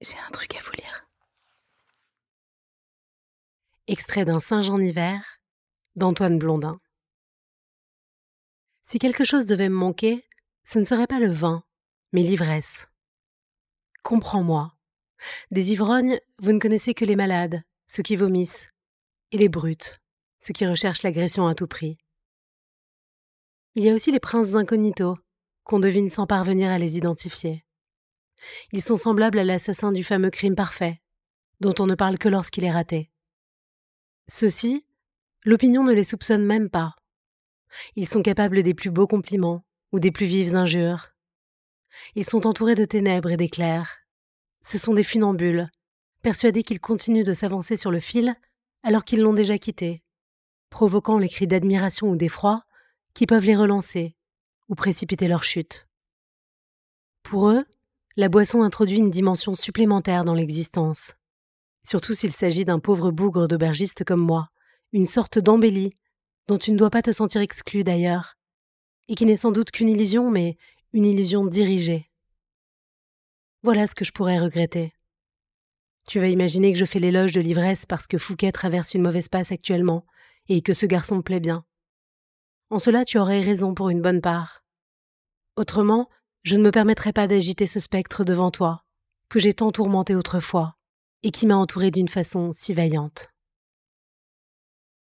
J'ai un truc à vous lire. Extrait d'un Singe en hiver d'Antoine Blondin. Si quelque chose devait me manquer, ce ne serait pas le vin, mais l'ivresse. Comprends-moi. Des ivrognes, vous ne connaissez que les malades, ceux qui vomissent, et les brutes, ceux qui recherchent l'agression à tout prix. Il y a aussi les princes incognito, qu'on devine sans parvenir à les identifier. Ils sont semblables à l'assassin du fameux crime parfait, dont on ne parle que lorsqu'il est raté. Ceux-ci, l'opinion ne les soupçonne même pas. Ils sont capables des plus beaux compliments ou des plus vives injures. Ils sont entourés de ténèbres et d'éclairs. Ce sont des funambules, persuadés qu'ils continuent de s'avancer sur le fil alors qu'ils l'ont déjà quitté, provoquant les cris d'admiration ou d'effroi qui peuvent les relancer ou précipiter leur chute. Pour eux, la boisson introduit une dimension supplémentaire dans l'existence. Surtout s'il s'agit d'un pauvre bougre d'aubergiste comme moi, une sorte d'embellie, dont tu ne dois pas te sentir exclu d'ailleurs, et qui n'est sans doute qu'une illusion, mais une illusion dirigée. Voilà ce que je pourrais regretter. Tu vas imaginer que je fais l'éloge de l'ivresse parce que Fouquet traverse une mauvaise passe actuellement, et que ce garçon me plaît bien. En cela, tu aurais raison pour une bonne part. Autrement, je ne me permettrai pas d'agiter ce spectre devant toi, que j'ai tant tourmenté autrefois, et qui m'a entouré d'une façon si vaillante.